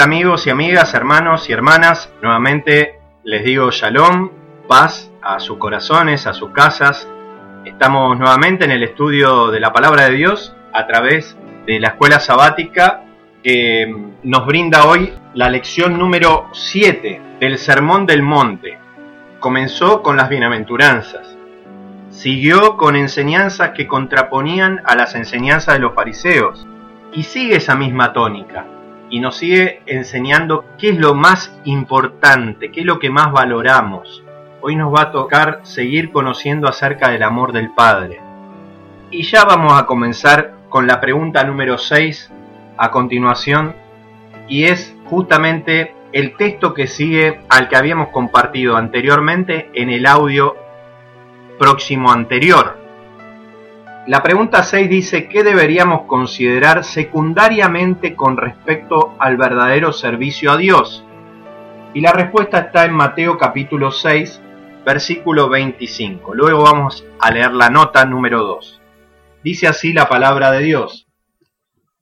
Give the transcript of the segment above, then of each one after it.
Amigos y amigas, hermanos y hermanas? Nuevamente les digo shalom, paz a sus corazones, a sus casas. Estamos nuevamente en el estudio de la palabra de Dios a través de la escuela sabática que nos brinda hoy la lección número 7 del Sermón del Monte. Comenzó con las bienaventuranzas. Siguió con enseñanzas que contraponían a las enseñanzas de los fariseos. Y sigue esa misma tónica y nos sigue enseñando qué es lo más importante, qué es lo que más valoramos. Hoy nos va a tocar seguir conociendo acerca del amor del Padre. Y ya vamos a comenzar con la pregunta número 6 a continuación, y es justamente el texto que sigue al que habíamos compartido anteriormente en el audio próximo anterior. La pregunta 6 dice, ¿qué deberíamos considerar secundariamente con respecto al verdadero servicio a Dios? Y la respuesta está en Mateo capítulo 6, versículo 25. Luego vamos a leer la nota número 2. Dice así la palabra de Dios.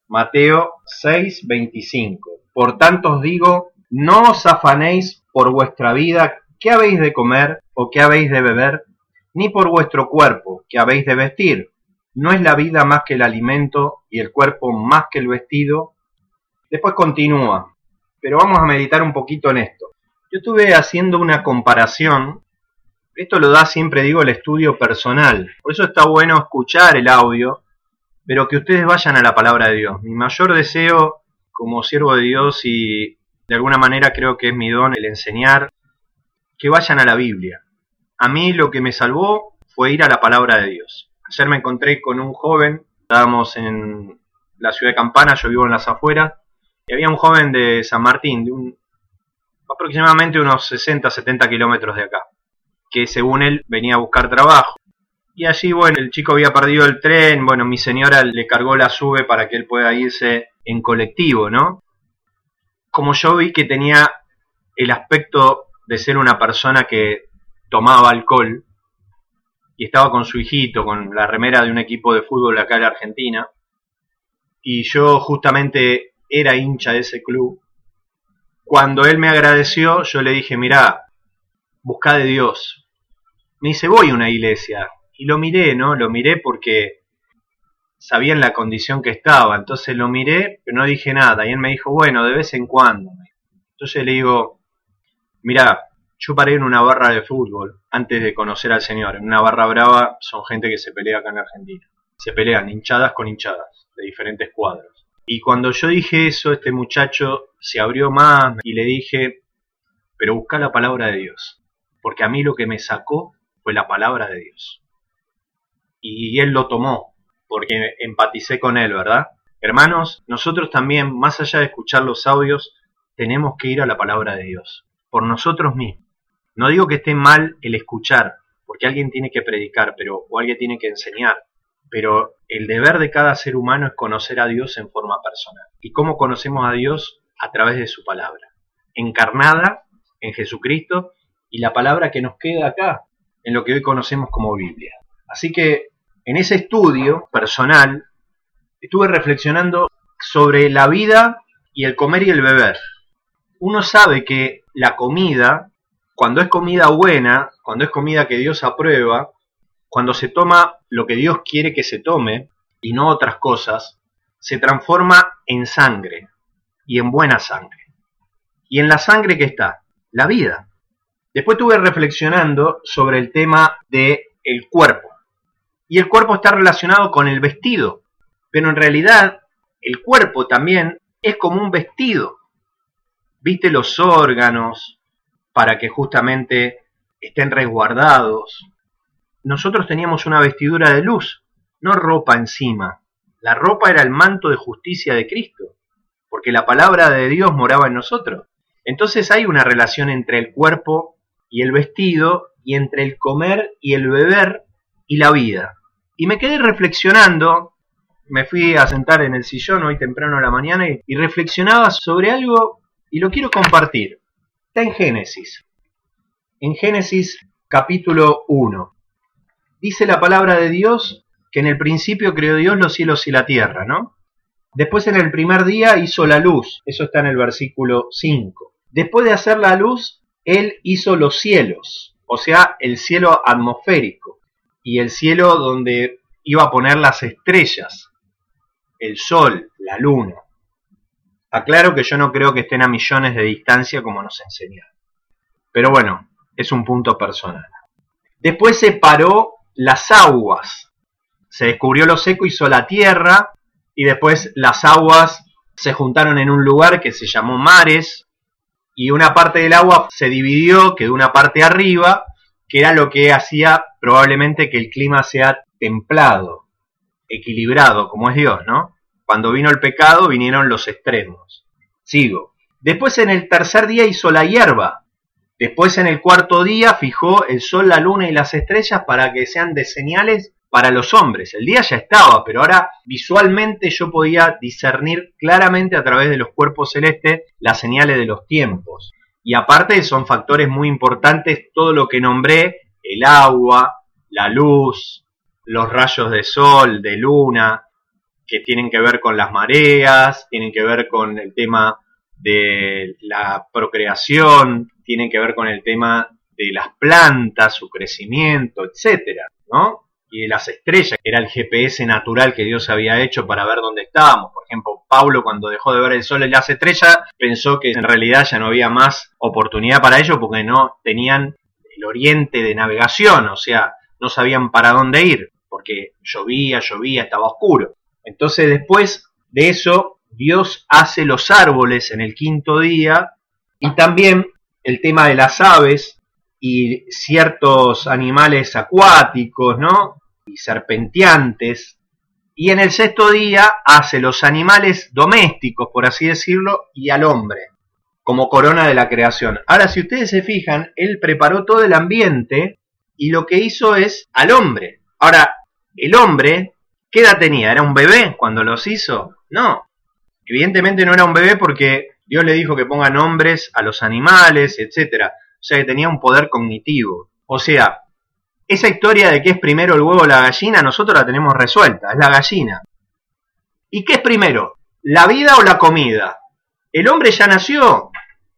Mateo 6, 25. Por tanto os digo, no os afanéis por vuestra vida, qué habéis de comer o qué habéis de beber, ni por vuestro cuerpo, qué habéis de vestir no es la vida más que el alimento y el cuerpo más que el vestido. Después continúa, pero vamos a meditar un poquito en esto. Yo estuve haciendo una comparación, esto lo da siempre digo el estudio personal, por eso está bueno escuchar el audio, pero que ustedes vayan a la palabra de Dios. Mi mayor deseo como siervo de Dios y de alguna manera creo que es mi don el enseñar, que vayan a la Biblia. A mí lo que me salvó fue ir a la palabra de Dios. Ayer me encontré con un joven, estábamos en la ciudad de Campana, yo vivo en las afueras, y había un joven de San Martín, de un, aproximadamente unos 60, 70 kilómetros de acá, que según él venía a buscar trabajo. Y allí, bueno, el chico había perdido el tren, bueno, mi señora le cargó la sube para que él pueda irse en colectivo, ¿no? Como yo vi que tenía el aspecto de ser una persona que tomaba alcohol, y estaba con su hijito, con la remera de un equipo de fútbol acá en Argentina, y yo justamente era hincha de ese club. Cuando él me agradeció, yo le dije, mirá, busca de Dios. Me dice, voy a una iglesia. Y lo miré, ¿no? Lo miré porque sabía en la condición que estaba. Entonces lo miré, pero no dije nada. Y él me dijo, bueno, de vez en cuando. Entonces le digo, mirá, yo paré en una barra de fútbol antes de conocer al Señor. En una barra brava son gente que se pelea acá en Argentina. Se pelean hinchadas con hinchadas de diferentes cuadros. Y cuando yo dije eso, este muchacho se abrió más y le dije, pero busca la palabra de Dios. Porque a mí lo que me sacó fue la palabra de Dios. Y él lo tomó, porque empaticé con él, ¿verdad? Hermanos, nosotros también, más allá de escuchar los audios, tenemos que ir a la palabra de Dios, por nosotros mismos. No digo que esté mal el escuchar, porque alguien tiene que predicar, pero o alguien tiene que enseñar, pero el deber de cada ser humano es conocer a Dios en forma personal. ¿Y cómo conocemos a Dios? A través de su palabra, encarnada en Jesucristo y la palabra que nos queda acá, en lo que hoy conocemos como Biblia. Así que en ese estudio personal estuve reflexionando sobre la vida y el comer y el beber. Uno sabe que la comida, cuando es comida buena, cuando es comida que Dios aprueba, cuando se toma lo que Dios quiere que se tome y no otras cosas, se transforma en sangre y en buena sangre. ¿Y en la sangre que está? La vida. Después estuve reflexionando sobre el tema del el cuerpo. Y el cuerpo está relacionado con el vestido. Pero en realidad el cuerpo también es como un vestido. Viste los órganos para que justamente estén resguardados. Nosotros teníamos una vestidura de luz, no ropa encima. La ropa era el manto de justicia de Cristo, porque la palabra de Dios moraba en nosotros. Entonces hay una relación entre el cuerpo y el vestido y entre el comer y el beber y la vida. Y me quedé reflexionando, me fui a sentar en el sillón hoy temprano a la mañana y, reflexionaba sobre algo y lo quiero compartir. Está en Génesis. En Génesis capítulo 1. Dice la palabra de Dios que en el principio creó Dios los cielos y la tierra, ¿no? Después en el primer día hizo la luz, eso está en el versículo 5. Después de hacer la luz, él hizo los cielos, o sea, el cielo atmosférico y el cielo donde iba a poner las estrellas, el sol, la luna. Aclaro que yo no creo que estén a millones de distancia como nos enseñaron. Pero bueno, es un punto personal. Después separó las aguas. Se descubrió lo seco, hizo la tierra y después las aguas se juntaron en un lugar que se llamó mares y una parte del agua se dividió, quedó una parte arriba, que era lo que hacía probablemente que el clima sea templado, equilibrado, como es Dios, ¿no? Cuando vino el pecado vinieron los extremos. Sigo. Después en el tercer día hizo la hierba. Después en el cuarto día fijó el sol, la luna y las estrellas para que sean de señales para los hombres. El día ya estaba, pero ahora visualmente yo podía discernir claramente a través de los cuerpos celestes las señales de los tiempos. Y aparte son factores muy importantes todo lo que nombré, el agua, la luz, los rayos de sol, de luna, que tienen que ver con las mareas, tienen que ver con el tema de la procreación, tienen que ver con el tema de las plantas, su crecimiento, etcétera, ¿no? y de las estrellas, que era el GPS natural que Dios había hecho para ver dónde estábamos. Por ejemplo, Pablo cuando dejó de ver el sol y las estrellas, pensó que en realidad ya no había más oportunidad para ello porque no tenían el oriente de navegación, o sea, no sabían para dónde ir, porque llovía, llovía, estaba oscuro. Entonces después de eso, Dios hace los árboles en el quinto día y también el tema de las aves y ciertos animales acuáticos, ¿no? y serpenteantes, y en el sexto día hace los animales domésticos, por así decirlo, y al hombre, como corona de la creación. Ahora, si ustedes se fijan, él preparó todo el ambiente y lo que hizo es al hombre. Ahora, el hombre, ¿qué edad tenía? ¿Era un bebé cuando los hizo? No. Evidentemente no era un bebé porque Dios le dijo que ponga nombres a los animales, etc. O sea que tenía un poder cognitivo. O sea, esa historia de que es primero el huevo o la gallina, nosotros la tenemos resuelta, es la gallina. ¿Y qué es primero? ¿La vida o la comida? El hombre ya nació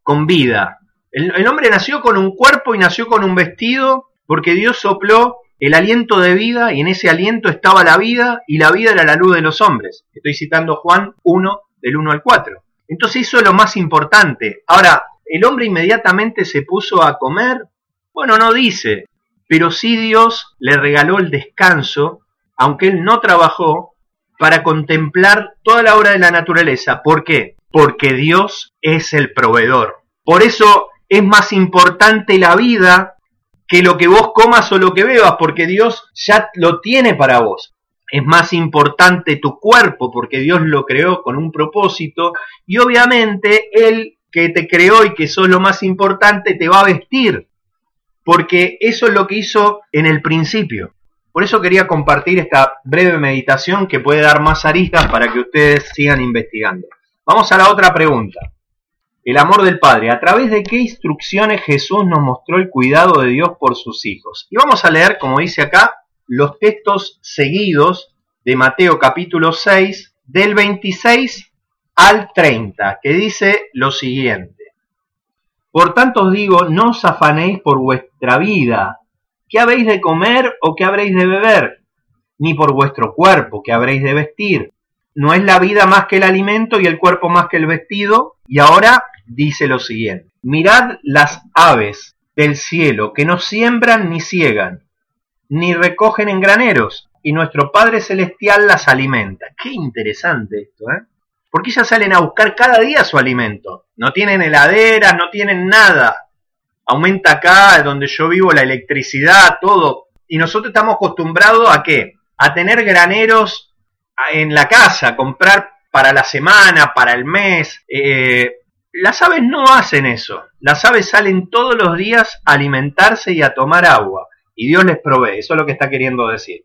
con vida. El, hombre nació con un cuerpo y nació con un vestido porque Dios sopló el aliento de vida y en ese aliento estaba la vida y la vida era la luz de los hombres. Estoy citando Juan 1 del 1 al 4. Entonces eso es lo más importante. Ahora, ¿el hombre inmediatamente se puso a comer? Bueno, no dice, pero sí Dios le regaló el descanso, aunque él no trabajó, para contemplar toda la obra de la naturaleza. ¿Por qué? Porque Dios es el proveedor. Por eso es más importante la vida que lo que vos comas o lo que bebas, porque Dios ya lo tiene para vos. es más importante tu cuerpo porque Dios lo creó con un propósito y obviamente Él que te creó y que sos lo más importante te va a vestir porque eso es lo que hizo en el principio. Por eso quería compartir esta breve meditación que puede dar más aristas para que ustedes sigan investigando. Vamos a la otra pregunta. El amor del Padre. ¿A través de qué instrucciones Jesús nos mostró el cuidado de Dios por sus hijos? Y vamos a leer, como dice acá, los textos seguidos de Mateo capítulo 6, del 26 al 30, que dice lo siguiente. Por tanto os digo, no os afanéis por vuestra vida, qué habéis de comer o qué habréis de beber, ni por vuestro cuerpo, qué habréis de vestir. No es la vida más que el alimento y el cuerpo más que el vestido. Y ahora dice lo siguiente, mirad las aves del cielo que no siembran ni ciegan, ni recogen en graneros, y nuestro Padre Celestial las alimenta. Qué interesante esto, ¿eh? Porque ellas salen a buscar cada día su alimento. No tienen heladera, no tienen nada. Aumenta acá, donde yo vivo, la electricidad, todo. Y nosotros estamos acostumbrados a qué? A tener graneros en la casa, comprar para la semana, para el mes. Eh, las aves no hacen eso. Las aves salen todos los días a alimentarse y a tomar agua. Y Dios les provee. Eso es lo que está queriendo decir.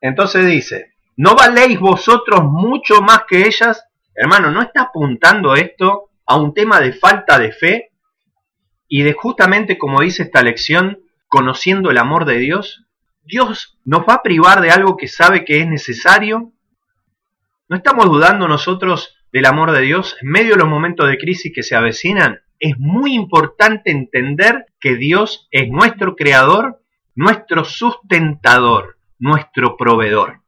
Entonces dice, ¿no valéis vosotros mucho más que ellas? Hermano, ¿no está apuntando esto a un tema de falta de fe? Y de justamente como dice esta lección, conociendo el amor de Dios, Dios nos va a privar de algo que sabe que es necesario. ¿No estamos dudando nosotros del amor de Dios, en medio de los momentos de crisis que se avecinan, es muy importante entender que Dios es nuestro creador, nuestro sustentador, nuestro proveedor.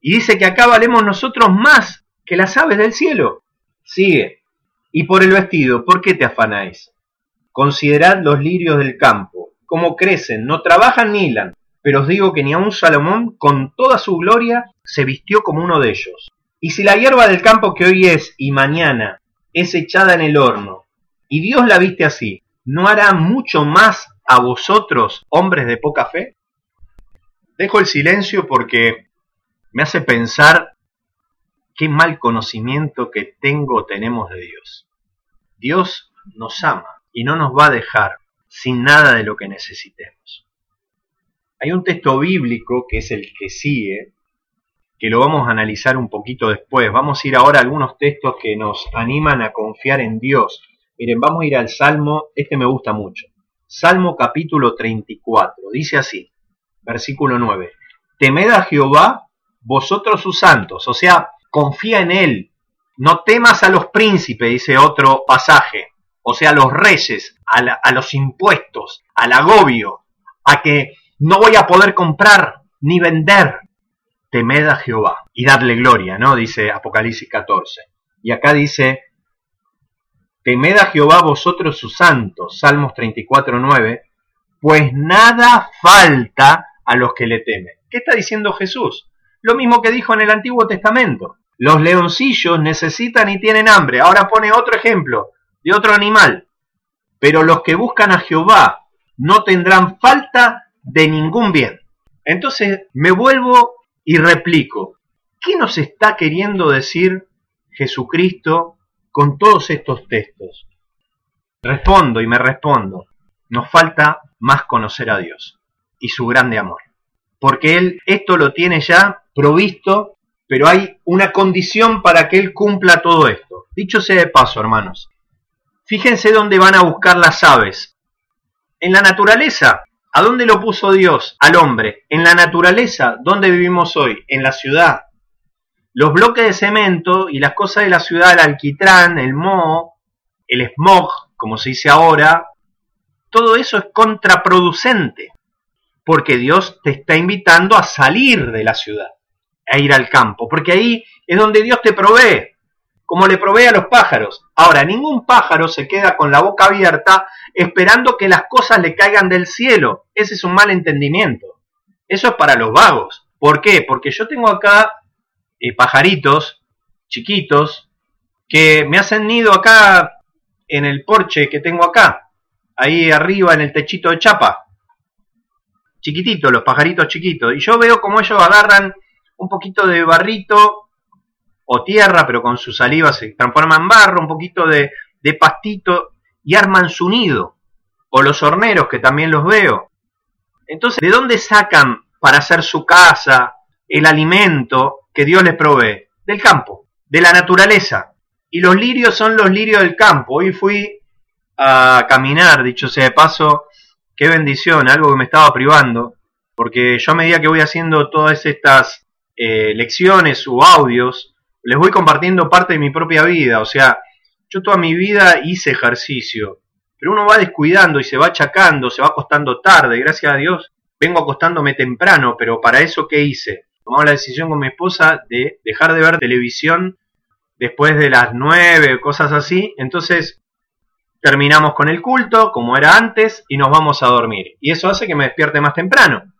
Y dice que acá valemos nosotros más que las aves del cielo. Sigue. Y por el vestido, ¿por qué te afanáis? Considerad los lirios del campo, cómo crecen, no trabajan ni hilan, pero os digo que ni aun Salomón, con toda su gloria, se vistió como uno de ellos. Y si la hierba del campo que hoy es y mañana es echada en el horno, y Dios la viste así, ¿no hará mucho más a vosotros, hombres de poca fe? Dejo el silencio porque me hace pensar qué mal conocimiento que tengo o tenemos de Dios. Dios nos ama y no nos va a dejar sin nada de lo que necesitemos. Hay un texto bíblico que es el que sigue, que lo vamos a analizar un poquito después. Vamos a ir ahora a algunos textos que nos animan a confiar en Dios. Miren, vamos a ir al Salmo, este me gusta mucho. Salmo capítulo 34, dice así, versículo 9. Temed a Jehová, vosotros sus santos, o sea, confía en Él. No temas a los príncipes, dice otro pasaje, o sea, a los reyes, a, a los impuestos, al agobio, a que no voy a poder comprar ni vender, temed a Jehová y dadle gloria, ¿no? Dice Apocalipsis 14. Y acá dice, temed a Jehová vosotros sus santos, Salmos 34, 9, pues nada falta a los que le temen. ¿Qué está diciendo Jesús? Lo mismo que dijo en el Antiguo Testamento. Los leoncillos necesitan y tienen hambre. Ahora pone otro ejemplo de otro animal. Pero los que buscan a Jehová no tendrán falta de ningún bien. Entonces me vuelvo y replico, ¿qué nos está queriendo decir Jesucristo con todos estos textos? Respondo y me respondo, nos falta más conocer a Dios y su grande amor. Porque Él esto lo tiene ya provisto, pero hay una condición para que Él cumpla todo esto. Dicho sea de paso, hermanos, fíjense dónde van a buscar las aves. En la naturaleza ¿A dónde lo puso Dios? Al hombre. En la naturaleza, ¿dónde vivimos hoy? En la ciudad. Los bloques de cemento y las cosas de la ciudad, el alquitrán, el moho, el smog, como se dice ahora, todo eso es contraproducente, porque Dios te está invitando a salir de la ciudad, a ir al campo, porque ahí es donde Dios te provee como le provee a los pájaros. Ahora, ningún pájaro se queda con la boca abierta esperando que las cosas le caigan del cielo. Ese es un mal entendimiento. Eso es para los vagos. ¿Por qué? Porque yo tengo acá eh, pajaritos chiquitos que me hacen nido acá en el porche que tengo acá, ahí arriba en el techito de chapa. Chiquititos, los pajaritos chiquitos. Y yo veo cómo ellos agarran un poquito de barrito o tierra, pero con su saliva se transforma en barro, un poquito de, de pastito y arman su nido. O los horneros, que también los veo. Entonces, ¿de dónde sacan para hacer su casa el alimento que Dios les provee? Del campo, de la naturaleza. Y los lirios son los lirios del campo. Hoy fui a caminar, dicho sea de paso, qué bendición, algo que me estaba privando, porque yo a medida que voy haciendo todas estas eh, lecciones o audios, les voy compartiendo parte de mi propia vida, o sea, yo toda mi vida hice ejercicio, pero uno va descuidando y se va achacando, se va acostando tarde, gracias a Dios vengo acostándome temprano, pero para eso ¿qué hice? Tomamos la decisión con mi esposa de dejar de ver televisión después de las nueve, cosas así, entonces terminamos con el culto, como era antes, y nos vamos a dormir. Y eso hace que me despierte más temprano.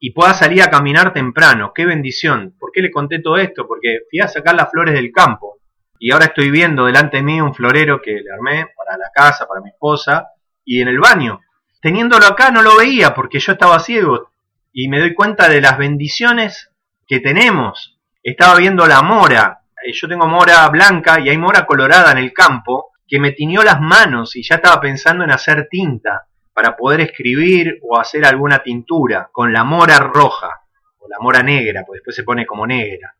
Y pueda salir a caminar temprano. ¡Qué bendición! ¿Por qué le conté todo esto? Porque fui a sacar las flores del campo. Y ahora estoy viendo delante de mí un florero que le armé para la casa, para mi esposa, y en el baño. Teniéndolo acá no lo veía porque yo estaba ciego. Y me doy cuenta de las bendiciones que tenemos. Estaba viendo la mora. Eh, yo tengo mora blanca y hay mora colorada en el campo que me tiñó las manos y ya estaba pensando en hacer tinta para poder escribir o hacer alguna tintura con la mora roja o la mora negra, pues después se pone como negra.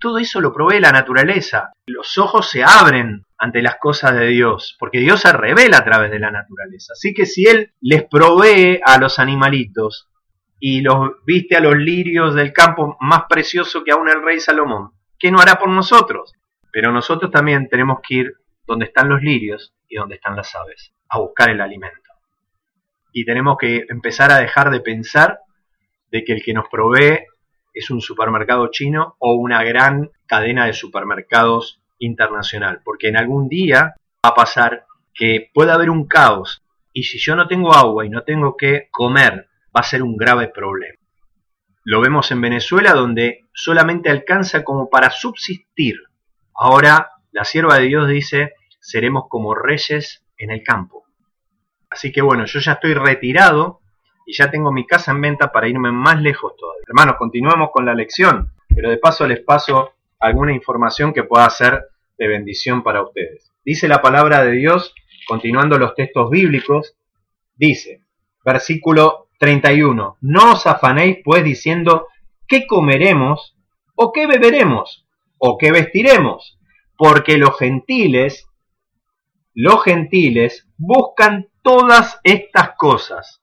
Todo eso lo provee la naturaleza. Los ojos se abren ante las cosas de Dios, porque Dios se revela a través de la naturaleza. Así que si Él les provee a los animalitos y los viste a los lirios del campo más precioso que aún el rey Salomón, ¿qué no hará por nosotros? Pero nosotros también tenemos que ir donde están los lirios y donde están las aves, a buscar el alimento. Y tenemos que empezar a dejar de pensar de que el que nos provee es un supermercado chino o una gran cadena de supermercados internacional, porque en algún día va a pasar que puede haber un caos y si yo no tengo agua y no tengo que comer, va a ser un grave problema. Lo vemos en Venezuela donde solamente alcanza como para subsistir. Ahora la sierva de Dios dice, seremos como reyes en el campo. Así que bueno, yo ya estoy retirado y ya tengo mi casa en venta para irme más lejos todavía. Hermanos, continuamos con la lección, pero de paso les paso alguna información que pueda ser de bendición para ustedes. Dice la palabra de Dios, continuando los textos bíblicos, dice, versículo 31, no os afanéis pues diciendo, ¿qué comeremos? ¿O qué beberemos? ¿O qué vestiremos? Porque los gentiles los gentiles buscan todas estas cosas.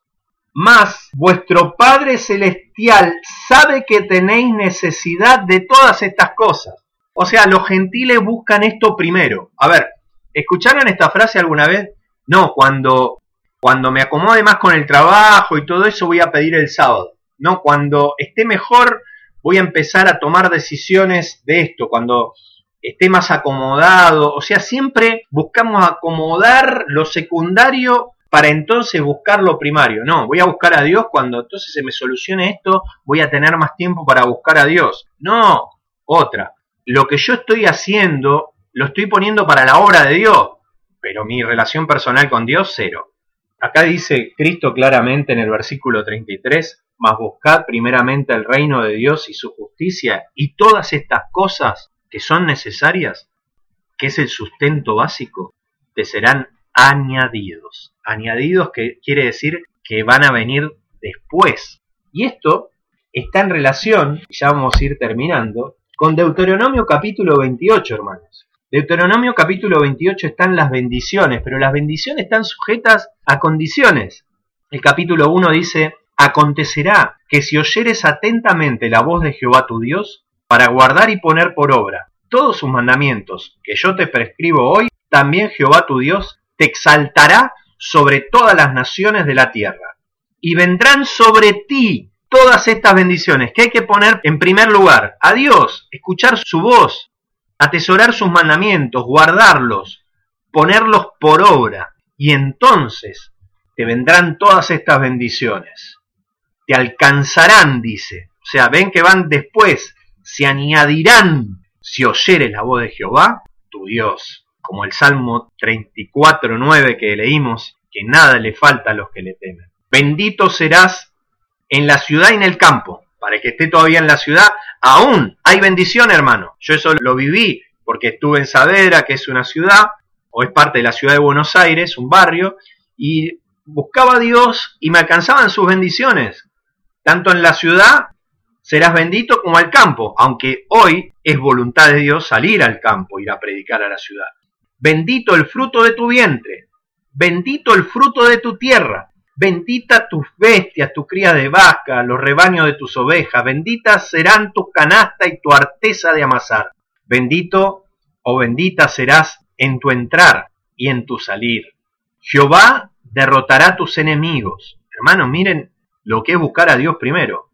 Mas vuestro Padre Celestial sabe que tenéis necesidad de todas estas cosas. O sea, los gentiles buscan esto primero. A ver, ¿escucharon esta frase alguna vez? No, cuando, cuando me acomode más con el trabajo y todo eso voy a pedir el sábado. No, cuando esté mejor voy a empezar a tomar decisiones de esto. Cuando esté más acomodado. O sea, siempre buscamos acomodar lo secundario para entonces buscar lo primario. No, voy a buscar a Dios cuando entonces se me solucione esto, voy a tener más tiempo para buscar a Dios. No, otra. Lo que yo estoy haciendo lo estoy poniendo para la obra de Dios, pero mi relación personal con Dios cero. Acá dice Cristo claramente en el versículo 33, mas buscad primeramente el reino de Dios y su justicia, y todas estas cosas que son necesarias, que es el sustento básico, te serán añadidos. Añadidos que quiere decir que van a venir después. Y esto está en relación, ya vamos a ir terminando, con Deuteronomio capítulo 28, hermanos. Deuteronomio capítulo 28 están las bendiciones, pero las bendiciones están sujetas a condiciones. El capítulo 1 dice, acontecerá que si oyeres atentamente la voz de Jehová tu Dios, para guardar y poner por obra todos sus mandamientos que yo te prescribo hoy, también Jehová tu Dios te exaltará sobre todas las naciones de la tierra. Y vendrán sobre ti todas estas bendiciones que hay que poner en primer lugar a Dios, escuchar su voz, atesorar sus mandamientos, guardarlos, ponerlos por obra. Y entonces te vendrán todas estas bendiciones. Te alcanzarán, dice. O sea, ven que van después se añadirán si oyeres la voz de Jehová, tu Dios. Como el Salmo 34.9 que leímos, que nada le falta a los que le temen. Bendito serás en la ciudad y en el campo. Para que esté todavía en la ciudad, aún hay bendición, hermano. Yo eso lo viví porque estuve en Saavedra, que es una ciudad, o es parte de la ciudad de Buenos Aires, un barrio, y buscaba a Dios y me alcanzaban sus bendiciones. Tanto en la ciudad serás bendito como al campo, aunque hoy es voluntad de Dios salir al campo, ir a predicar a la ciudad. Bendito el fruto de tu vientre, bendito el fruto de tu tierra, bendita tus bestias, tu cría de vaca, los rebaños de tus ovejas, benditas serán tu canasta y tu arteza de amasar. Bendito o bendita serás en tu entrar y en tu salir. Jehová derrotará tus enemigos. Hermanos, miren lo que es buscar a Dios primero.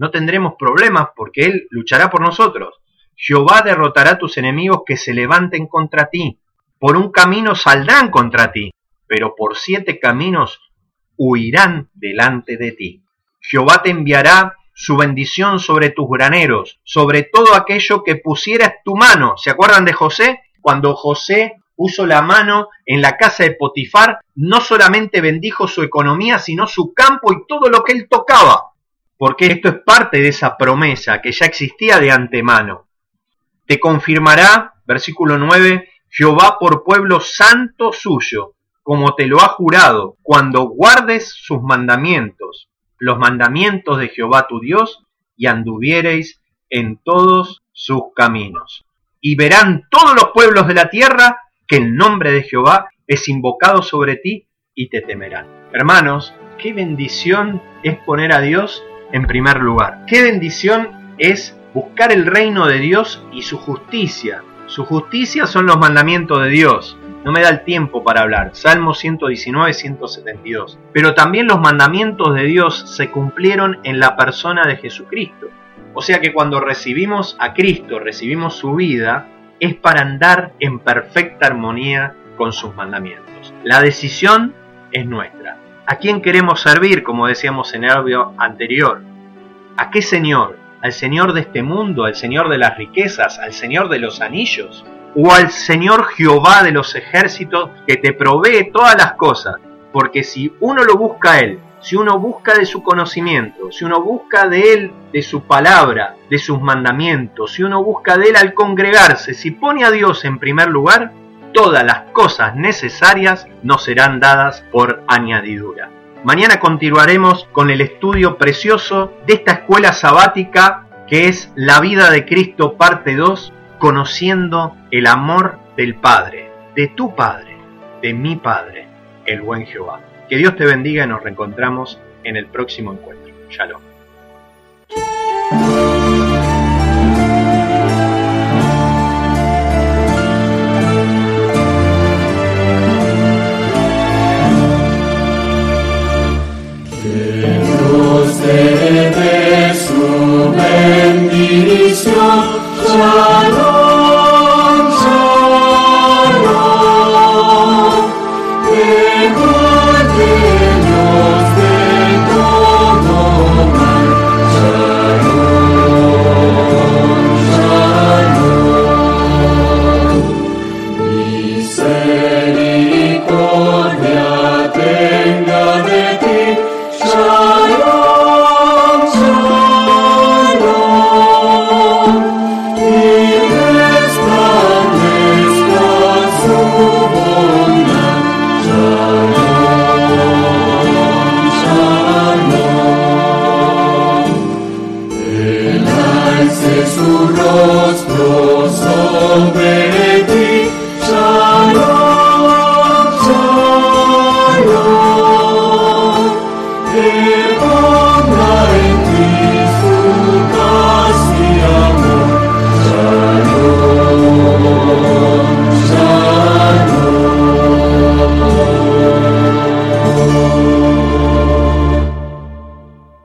No tendremos problemas porque Él luchará por nosotros. Jehová derrotará tus enemigos que se levanten contra ti. Por un camino saldrán contra ti, pero por siete caminos huirán delante de ti. Jehová te enviará su bendición sobre tus graneros, sobre todo aquello que pusieras tu mano. ¿Se acuerdan de José? Cuando José puso la mano en la casa de Potifar, no solamente bendijo su economía, sino su campo y todo lo que él tocaba, porque esto es parte de esa promesa que ya existía de antemano. Te confirmará, versículo 9, Jehová por pueblo santo suyo, como te lo ha jurado, cuando guardes sus mandamientos, los mandamientos de Jehová tu Dios, y anduviereis en todos sus caminos. Y verán todos los pueblos de la tierra que el nombre de Jehová es invocado sobre ti y te temerán. Hermanos, qué bendición es poner a Dios en primer lugar. Qué bendición es buscar el reino de Dios y su justicia. Su justicia son los mandamientos de Dios. No me da el tiempo para hablar. Salmo 119, 172. Pero también los mandamientos de Dios se cumplieron en la persona de Jesucristo. O sea que cuando recibimos a Cristo, recibimos su vida, es para andar en perfecta armonía con sus mandamientos. La decisión es nuestra. ¿A quién queremos servir, como decíamos en el audio anterior? ¿A qué Señor? ¿Al Señor de este mundo? ¿Al Señor de las riquezas? ¿Al Señor de los anillos? ¿O al Señor Jehová de los ejércitos que te provee todas las cosas? Porque si uno lo busca a Él, si uno busca de su conocimiento, si uno busca de Él, de su palabra, de sus mandamientos, si uno busca de Él al congregarse, si pone a Dios en primer lugar, todas las cosas necesarias nos serán dadas por añadidura. Mañana continuaremos con el estudio precioso de esta escuela sabática que es La vida de Cristo parte 2, conociendo el amor del Padre, de tu Padre, de mi Padre, el buen Jehová. Que Dios te bendiga y nos reencontramos en el próximo encuentro. Shalom. Yeah.